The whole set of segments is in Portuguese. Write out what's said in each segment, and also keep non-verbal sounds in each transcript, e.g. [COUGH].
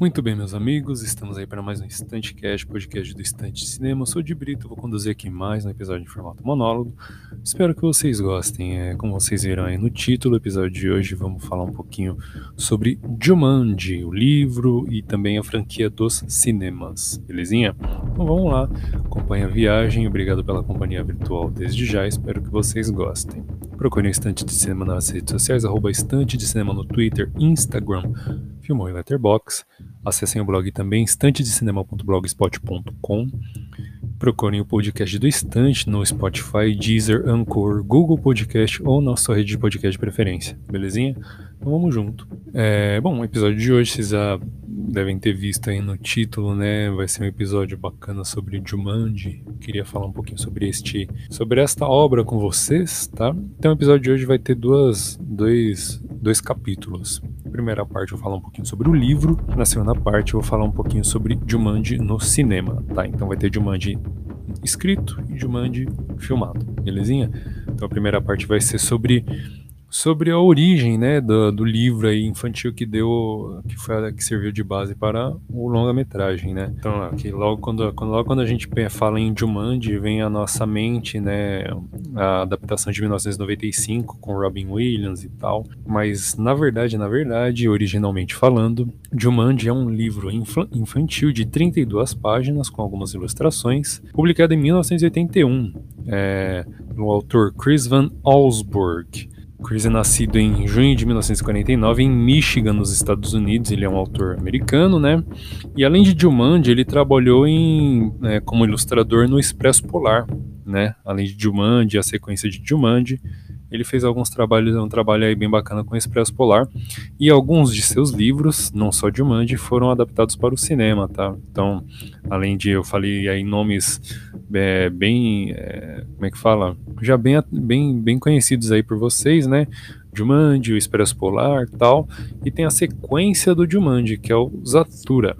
Muito bem, meus amigos, estamos aí para mais um Estante Cast, podcast do Estante de Cinema. Eu sou de Brito, vou conduzir aqui mais um episódio em formato monólogo. Espero que vocês gostem. É, como vocês viram aí no título do episódio de hoje, vamos falar um pouquinho sobre Jumanji, o livro e também a franquia dos cinemas, belezinha? Então vamos lá, acompanhe a viagem, obrigado pela companhia virtual desde já, espero que vocês gostem. Procure o Estante de Cinema nas redes sociais, arroba Estante de Cinema no Twitter, Instagram, Filmou e Letterboxd. Acessem o blog também, estantedecinema.blogspot.com. Procurem o podcast do Estante no Spotify, Deezer, Anchor, Google Podcast ou na sua rede de podcast de preferência, belezinha? Então vamos junto. É, bom, o episódio de hoje vocês já devem ter visto aí no título, né? Vai ser um episódio bacana sobre Jumanji. Queria falar um pouquinho sobre este, sobre esta obra com vocês, tá? Então o episódio de hoje vai ter duas, dois, dois capítulos. Na primeira parte eu vou falar um pouquinho sobre o livro, na segunda parte eu vou falar um pouquinho sobre Jumanji no cinema, tá? Então vai ter Jumanji escrito e Jumanji filmado, belezinha? Então a primeira parte vai ser sobre sobre a origem né, do, do livro aí infantil que deu que foi que serviu de base para o longa-metragem, né? Então, aqui, logo quando, quando logo quando a gente fala em Jumanji, vem à nossa mente, né, a adaptação de 1995 com Robin Williams e tal. Mas na verdade, na verdade, originalmente falando, Jumanji é um livro infantil de 32 páginas com algumas ilustrações, publicado em 1981, é, pelo autor Chris Van Allsburg. Chris é nascido em junho de 1949 em Michigan, nos Estados Unidos. Ele é um autor americano, né? E além de Jumanji, ele trabalhou em, né, como ilustrador no Expresso Polar, né? Além de Jumanji, a sequência de Jumanji, ele fez alguns trabalhos, um trabalho aí bem bacana com o Expresso Polar. E alguns de seus livros, não só de Jumanji, foram adaptados para o cinema, tá? Então, além de eu falei aí nomes é, bem, é, como é que fala? Já bem, bem, bem conhecidos aí por vocês, né? Jumanji, o Expresso Polar tal. E tem a sequência do Jumanji, que é o Zatura.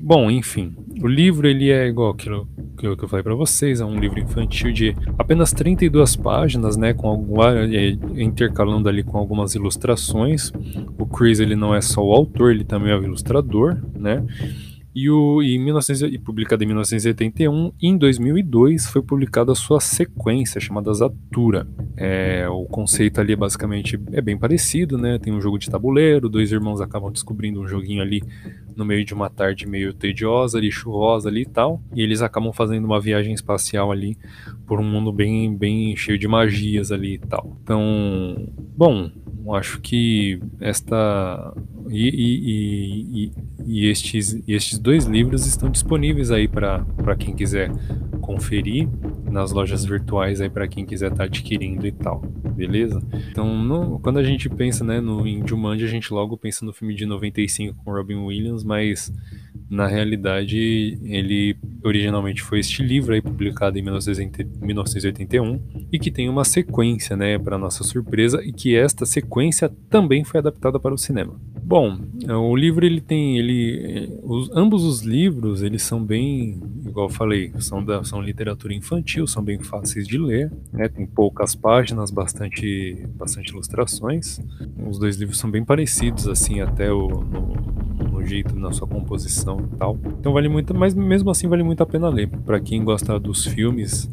Bom, enfim, o livro ele é igual aquilo que eu, falei para vocês, é um livro infantil de apenas 32 páginas, né, com alguma, é, intercalando ali com algumas ilustrações. O Chris ele não é só o autor, ele também é o ilustrador, né? E, o, em 1900, e publicado em 1981, em 2002 foi publicada a sua sequência chamada Zatura. É, o conceito ali é basicamente é bem parecido, né? Tem um jogo de tabuleiro, dois irmãos acabam descobrindo um joguinho ali no meio de uma tarde meio tediosa, ali chuvosa ali e tal, e eles acabam fazendo uma viagem espacial ali por um mundo bem bem cheio de magias ali e tal. Então, bom, acho que esta e, e, e, e, estes, estes dois livros estão disponíveis aí para quem quiser conferir nas lojas virtuais aí para quem quiser estar tá adquirindo e tal, beleza? Então, no, quando a gente pensa né, no, em Jumanji, a gente logo pensa no filme de 95 com Robin Williams, mas na realidade ele originalmente foi este livro aí publicado em 1981 e que tem uma sequência, né, para nossa surpresa, e que esta sequência também foi adaptada para o cinema. Bom, o livro ele tem ele os, ambos os livros eles são bem igual eu falei são da são literatura infantil são bem fáceis de ler né tem poucas páginas bastante bastante ilustrações os dois livros são bem parecidos assim até o no, no jeito, na sua composição e tal. Então vale muito, mas mesmo assim vale muito a pena ler. Para quem gosta dos filmes,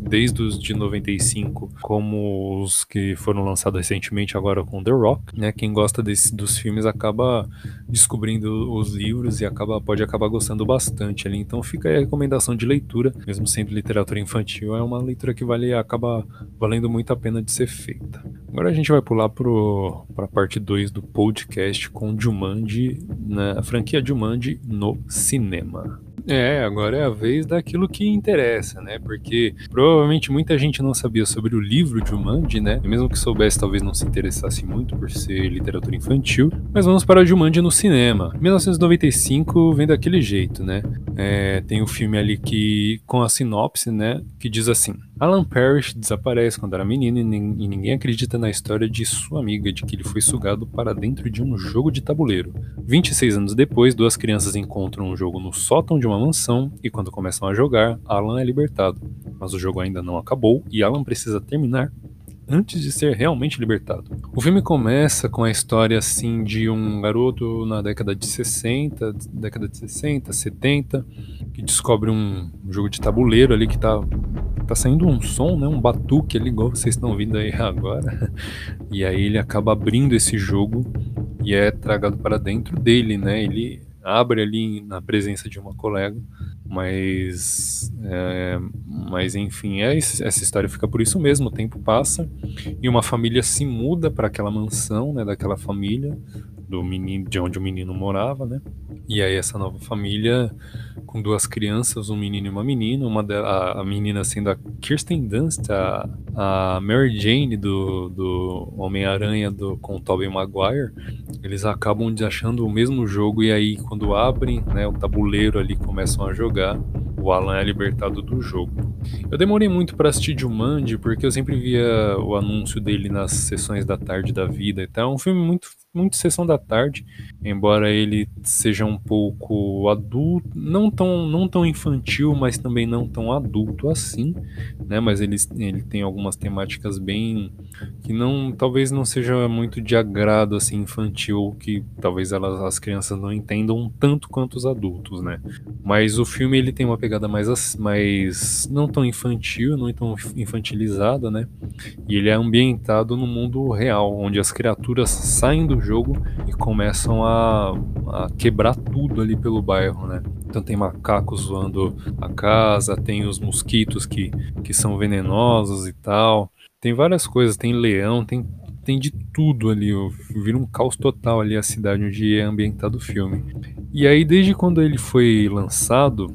desde os de 95, como os que foram lançados recentemente agora com The Rock, né? Quem gosta desse, dos filmes acaba descobrindo os livros e acaba, pode acabar gostando bastante ali. Então fica aí a recomendação de leitura, mesmo sendo literatura infantil, é uma leitura que vale acaba valendo muito a pena de ser feita. Agora a gente vai pular para a parte 2 do podcast com Jumanji, na né, franquia Jumanji no cinema. É, agora é a vez daquilo que interessa, né? Porque provavelmente muita gente não sabia sobre o livro de Jumanji, né? E mesmo que soubesse, talvez não se interessasse muito por ser literatura infantil. Mas vamos para o Jumanji no cinema. 1995 vem daquele jeito, né? É, tem o um filme ali que com a sinopse, né? Que diz assim: Alan Parrish desaparece quando era menino e, ninguém acredita na história de sua amiga de que ele foi sugado para dentro de um jogo de tabuleiro. 26 anos depois, duas crianças encontram um jogo no sótão de uma mansão e quando começam a jogar, Alan é libertado. Mas o jogo ainda não acabou e Alan precisa terminar antes de ser realmente libertado. O filme começa com a história assim de um garoto na década de 60, década de 60, 70, que descobre um jogo de tabuleiro ali que tá tá saindo um som, né, um batuque ali igual vocês estão ouvindo aí agora. [LAUGHS] E aí ele acaba abrindo esse jogo e é tragado para dentro dele, né? Ele abre ali na presença de uma colega, mas, é, mas enfim, é, essa história fica por isso mesmo. O tempo passa e uma família se muda para aquela mansão, né, daquela família do menino, de onde o menino morava, né? E aí essa nova família com duas crianças, um menino e uma menina, uma de, a, a menina sendo a Kirsten Dunst, a, a Mary Jane do, do Homem-Aranha com o Tobey Maguire, eles acabam achando o mesmo jogo e aí quando abrem né, o tabuleiro ali começam a jogar, o Alan é libertado do jogo. Eu demorei muito para assistir Jumanji porque eu sempre via o anúncio dele nas sessões da tarde da vida e tal. É um filme muito muito sessão da tarde, embora ele seja um pouco adulto, não tão, não tão infantil, mas também não tão adulto assim, né? Mas ele, ele tem algumas temáticas bem que não, talvez não seja muito de agrado assim infantil, que talvez elas, as crianças não entendam tanto quanto os adultos, né? Mas o filme ele tem uma pegada mais, mais não tão infantil, não tão infantilizada, né? E ele é ambientado no mundo real, onde as criaturas saem do jogo e começam a, a quebrar tudo ali pelo bairro, né? Então tem macacos zoando a casa, tem os mosquitos que, que são venenosos e tal. Tem várias coisas, tem leão, tem, tem de tudo ali. Vira um caos total ali a cidade onde é ambientado o filme. E aí, desde quando ele foi lançado,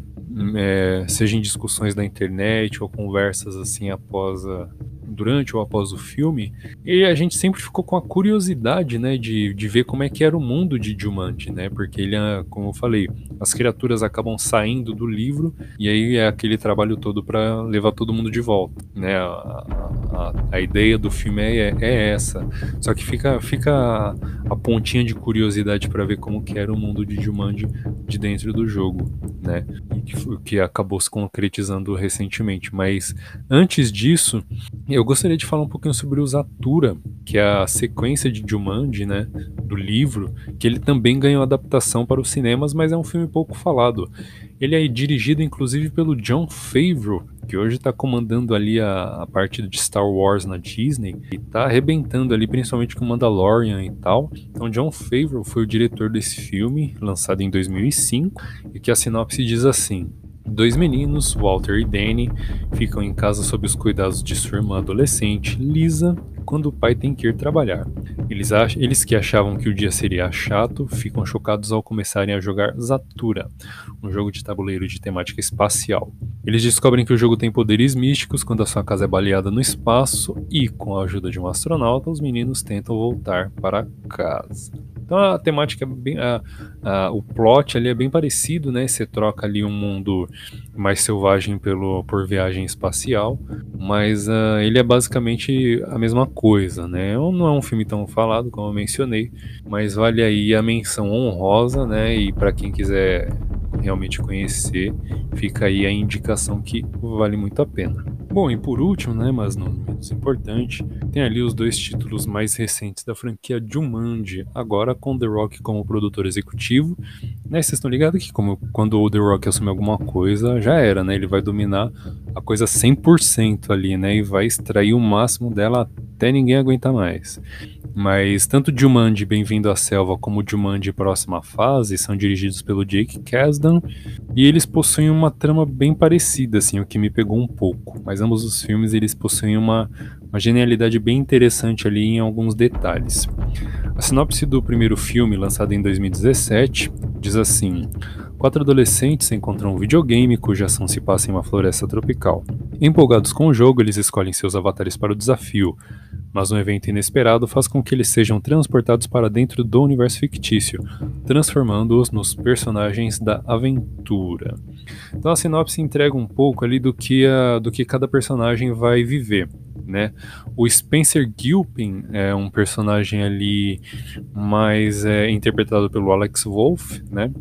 é, seja em discussões da internet ou conversas assim após a, durante ou após o filme, e a gente sempre ficou com a curiosidade, né, de, de ver como é que era o mundo de Jumanji, né, porque ele, é, como eu falei, as criaturas acabam saindo do livro e aí é aquele trabalho todo para levar todo mundo de volta, né, a, a, a ideia do filme é, é, essa, só que fica, fica a, pontinha de curiosidade para ver como que era o mundo de Jumanji de dentro do jogo, né, que, que acabou se concretizando recentemente, mas antes disso, eu gostaria de falar um pouquinho sobre o Zatura, que é a sequência de Jumanji, né, do livro, que ele também ganhou adaptação para os cinemas, mas é um filme pouco falado. Ele é dirigido inclusive pelo John Favreau, que hoje está comandando ali a, a, parte de Star Wars na Disney e está arrebentando ali principalmente com Mandalorian e tal. Então John Favreau foi o diretor desse filme, lançado em 2005, e que a sinopse diz assim: Dois meninos, Walter e Danny, ficam em casa sob os cuidados de sua irmã adolescente, Lisa, quando o pai tem que ir trabalhar. Eles, eles que achavam que o dia seria chato ficam chocados ao começarem a jogar Zatura, um jogo de tabuleiro de temática espacial. Eles descobrem que o jogo tem poderes místicos quando a sua casa é baleada no espaço e, com a ajuda de um astronauta, os meninos tentam voltar para casa. Então a temática é bem. A, a, o plot ali é bem parecido, né? Você troca ali um mundo mais selvagem pelo, por viagem espacial, mas uh, ele é basicamente a mesma coisa, né? Não é um filme tão falado, como eu mencionei, mas vale aí a menção honrosa, né? E para quem quiser realmente conhecer, fica aí a indicação que vale muito a pena. Bom, e por último, né, mas não menos importante, tem ali os dois títulos mais recentes da franquia Jumanji, agora com The Rock como produtor executivo. Né, vocês estão ligados que como, quando o The Rock assumir alguma coisa, já era, né? Ele vai dominar a coisa 100% ali, né? E vai extrair o máximo dela até ninguém aguentar mais. Mas tanto Jumanji Bem-vindo à Selva como Jumanji Próxima Fase são dirigidos pelo Jake Kasdan e eles possuem uma trama bem parecida, assim, o que me pegou um pouco. Mas ambos os filmes eles possuem uma, uma genialidade bem interessante ali em alguns detalhes. A sinopse do primeiro filme, lançado em 2017, diz assim: Quatro adolescentes encontram um videogame cuja ação se passa em uma floresta tropical. Empolgados com o jogo, eles escolhem seus avatares para o desafio, mas um evento inesperado faz com que eles sejam transportados para dentro do universo fictício, transformando-os nos personagens da aventura. Então a sinopse entrega um pouco ali do que, a, do que cada personagem vai viver. Né? O Spencer Gilpin é um personagem ali mais é, interpretado pelo Alex Wolff, né?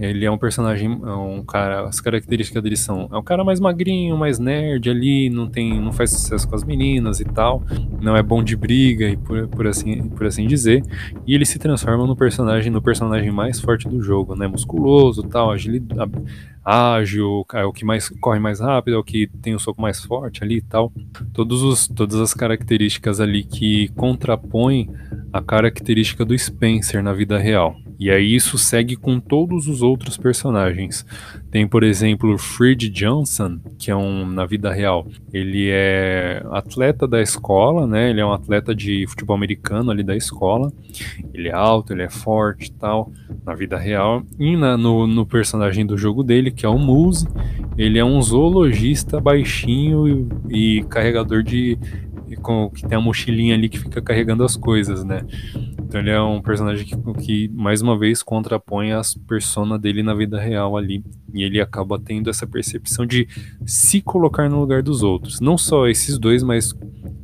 Ele é um personagem, é um cara, as características dele são, é um cara mais magrinho, mais nerd ali, não tem, não faz sucesso com as meninas e tal, não é bom de briga e por, por assim, por assim dizer, e ele se transforma no personagem, no personagem mais forte do jogo, né, musculoso, tal, agilidade, ágil, é o que mais corre mais rápido, é o que tem o soco mais forte ali e tal. Todos os, todas as características ali que contrapõem a característica do Spencer na vida real. E aí isso segue com todos os outros personagens. Tem, por exemplo, Fred Johnson, que é um na vida real. Ele é atleta da escola, né? Ele é um atleta de futebol americano ali da escola. Ele é alto, ele é forte e tal, na vida real. E na, no, no personagem do jogo dele, que é o Muse, ele é um zoologista baixinho e, e carregador de com, que tem a mochilinha ali que fica carregando as coisas, né? Então ele é um personagem que, que mais uma vez contrapõe as persona dele na vida real ali. E ele acaba tendo essa percepção de se colocar no lugar dos outros. Não só esses dois, mas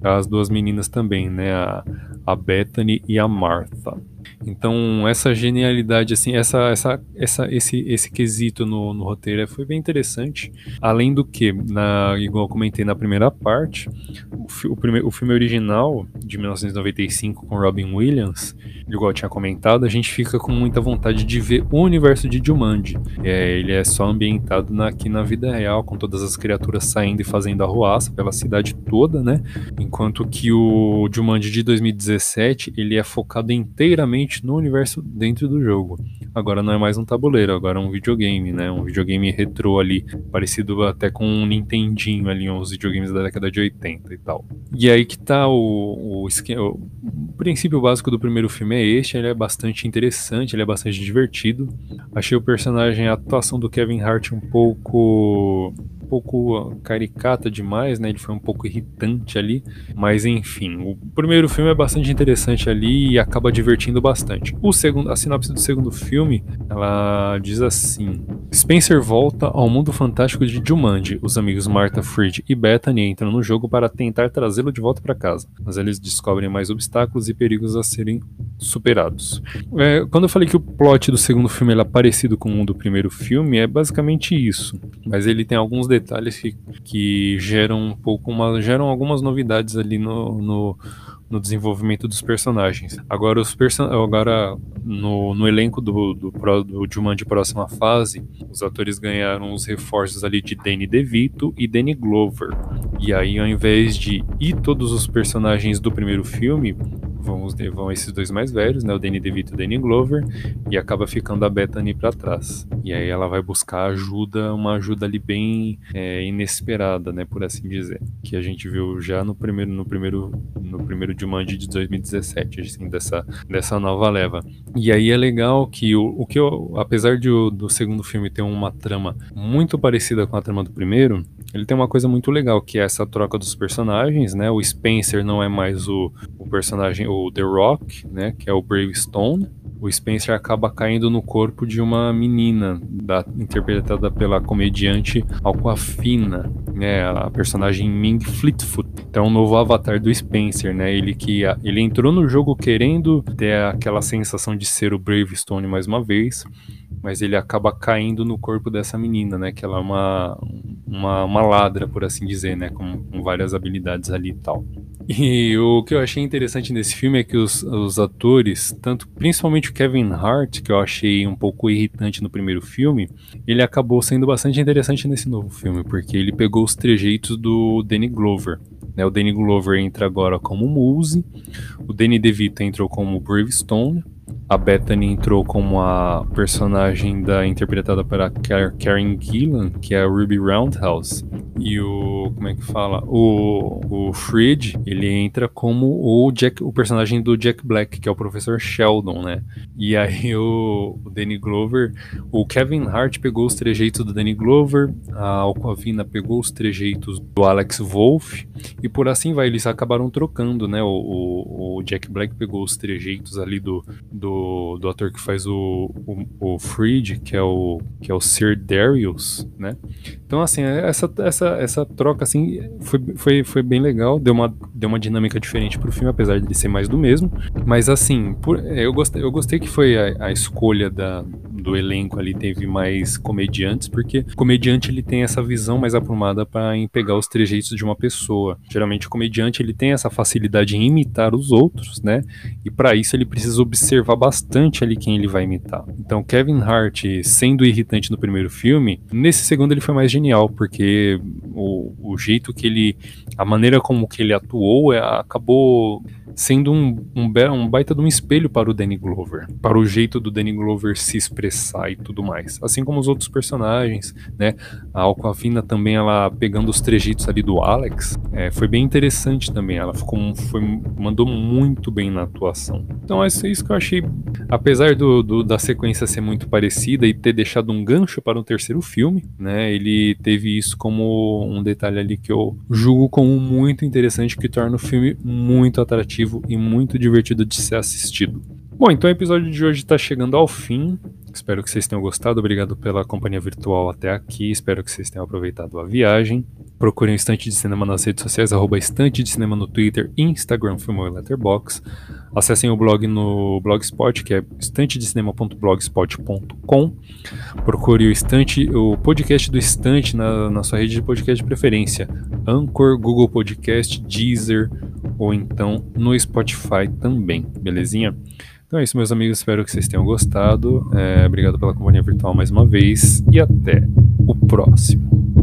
as duas meninas também, né? A, a Bethany e a Martha. Então, essa genialidade, assim, essa, essa, essa, esse, esse quesito no, no roteiro foi bem interessante. Além do que, na, igual eu comentei na primeira parte, o, o, prime, o filme original, de 1995, com Robin Williams, igual eu tinha comentado, a gente fica com muita vontade de ver o universo de Jumanji. É, ele é só ambientado na, aqui na vida real, com todas as criaturas saindo e fazendo arruaça pela cidade toda, né? Enquanto que o Jumanji de 2017, ele é focado inteiramente no universo dentro do jogo. Agora não é mais um tabuleiro, agora é um videogame, né? Um videogame retrô ali, parecido até com um Nintendinho ali, uns videogames da década de 80 e tal. E aí que tá o, o esquema. O princípio básico do primeiro filme é este, ele é bastante interessante, ele é bastante divertido. Achei o personagem, a atuação do Kevin Hart um pouco pouco caricata demais, né? Ele foi um pouco irritante ali, mas enfim, o primeiro filme é bastante interessante ali e acaba divertindo bastante. O segundo, a sinopse do segundo filme, ela diz assim: Spencer volta ao mundo fantástico de Jumanji. Os amigos Martha, Fred e Bethany entram no jogo para tentar trazê-lo de volta para casa, mas eles descobrem mais obstáculos e perigos a serem superados. É, quando eu falei que o plot do segundo filme é parecido com o do primeiro filme, é basicamente isso, mas ele tem alguns detalhes que, que geram um pouco uma, geram algumas novidades ali no, no, no desenvolvimento dos personagens. Agora, os person agora no, no elenco do, do, do Jumanji Próxima Fase, os atores ganharam os reforços ali de Danny DeVito e Danny Glover. E aí, ao invés de ir todos os personagens do primeiro filme, vão, vão esses dois mais velhos, né, o Danny DeVito e o Danny Glover, e acaba ficando a Bethany para trás. E aí ela vai buscar ajuda, uma ajuda ali bem é, inesperada, né, por assim dizer, que a gente viu já no primeiro no primeiro no primeiro Jumanji de 2017, assim, dessa dessa nova leva. E aí é legal que o, o que eu, apesar de do segundo filme ter uma trama muito parecida com a trama do primeiro, ele tem uma coisa muito legal, que é essa troca dos personagens, né? O Spencer não é mais o, o personagem, o The Rock, né? Que é o Brave Stone. O Spencer acaba caindo no corpo de uma menina, da, interpretada pela comediante Alquafina, né? A personagem Ming Fleetfoot. Então, é um novo avatar do Spencer, né? Ele que ele entrou no jogo querendo ter aquela sensação de ser o Brave Stone mais uma vez, mas ele acaba caindo no corpo dessa menina, né? Que ela é uma, uma, uma ladra, por assim dizer, né? Com, com várias habilidades ali e tal. E o que eu achei interessante nesse filme é que os, os atores, tanto principalmente o Kevin Hart, que eu achei um pouco irritante no primeiro filme, ele acabou sendo bastante interessante nesse novo filme, porque ele pegou os trejeitos do Danny Glover. Né? O Danny Glover entra agora como Muse, o Danny DeVito entrou como Bravestone, a Bethany entrou como a personagem da interpretada pela Karen Gillan, que é a Ruby Roundhouse. E o como é que fala? O, o Fred, ele entra como o Jack, o personagem do Jack Black, que é o professor Sheldon, né? E aí o, o Danny Glover, o Kevin Hart pegou os trejeitos do Danny Glover, a Alcoavina pegou os trejeitos do Alex Wolff e por assim vai, eles acabaram trocando, né? O, o, o Jack Black pegou os trejeitos ali do, do, do ator que faz o, o, o Freed, que é o, que é o Sir Darius, né? Então, assim, essa, essa, essa troca, assim, foi, foi, foi bem legal, deu uma, deu uma dinâmica diferente pro filme, apesar de ele ser mais do mesmo. Mas, assim, por, eu, gostei, eu gostei que foi a, a escolha da, do elenco ali teve mais comediantes, porque o comediante ele tem essa visão mais aprumada para pegar os trejeitos de uma pessoa. Geralmente o comediante ele tem essa facilidade em imitar os outros, né? E para isso ele precisa observar bastante ali quem ele vai imitar. Então Kevin Hart sendo irritante no primeiro filme, nesse segundo ele foi mais genial, porque o, o jeito que ele, a maneira como que ele atuou é, acabou sendo um, um, um, baita de um espelho para o Danny Glover, para o jeito do Danny Glover se expressar e tudo mais. Assim como os outros personagens, né? A Alcoavina também, ela pegando os trejeitos ali do Alex, é, foi bem interessante também. Ela ficou, foi, mandou muito bem na atuação. Então é isso que eu achei, apesar do, do, da sequência ser muito parecida e ter deixado um gancho para um terceiro filme, né? Ele teve isso como um detalhe ali que eu julgo como muito interessante, que torna o filme muito atrativo e muito divertido de ser assistido. Bom, então o episódio de hoje está chegando ao fim. Espero que vocês tenham gostado. Obrigado pela companhia virtual até aqui. Espero que vocês tenham aproveitado a viagem. Procurem o Estante de Cinema nas redes sociais, arroba Estante de Cinema no Twitter, Instagram, Filmou e Letterboxd. Acessem o blog no Blogspot, que é estantedecinema.blogspot.com. Procure o Estante, o podcast do Estante na, na sua rede de podcast de preferência. Anchor, Google Podcast, Deezer ou então no Spotify também, belezinha? Então é isso, meus amigos. Espero que vocês tenham gostado. É, obrigado pela companhia virtual mais uma vez e até o próximo.